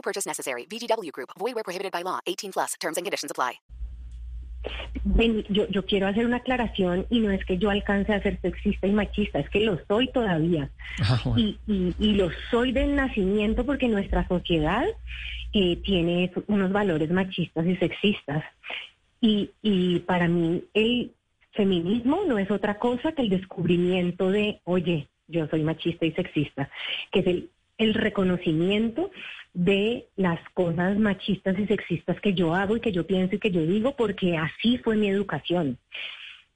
No purchase necessary. VGW Group. Void where prohibited by law. 18 plus. Terms and conditions apply. Ven, yo, yo quiero hacer una aclaración y no es que yo alcance a ser sexista y machista, es que lo soy todavía. y, y, y lo soy del nacimiento porque nuestra sociedad eh, tiene unos valores machistas y sexistas. Y, y para mí el feminismo no es otra cosa que el descubrimiento de, oye, yo soy machista y sexista, que es el, el reconocimiento de las cosas machistas y sexistas que yo hago y que yo pienso y que yo digo, porque así fue mi educación.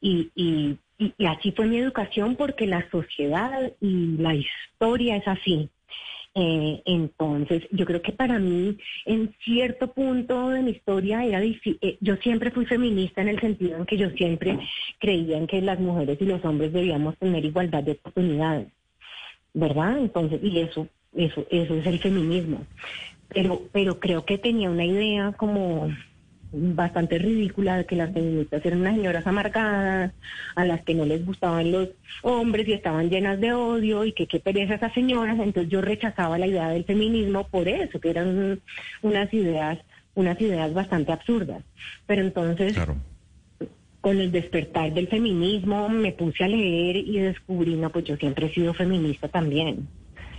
Y, y, y, y así fue mi educación porque la sociedad y la historia es así. Eh, entonces, yo creo que para mí, en cierto punto de mi historia, era difí- eh, yo siempre fui feminista en el sentido en que yo siempre creía en que las mujeres y los hombres debíamos tener igualdad de oportunidades, ¿verdad? Entonces, y eso, eso, eso es el feminismo. Pero, pero creo que tenía una idea como bastante ridícula de que las feministas eran unas señoras amargadas, a las que no les gustaban los hombres y estaban llenas de odio y que qué pereza esas señoras. Entonces yo rechazaba la idea del feminismo por eso, que eran unas ideas, unas ideas bastante absurdas. Pero entonces, con el despertar del feminismo, me puse a leer y descubrí, no, pues yo siempre he sido feminista también.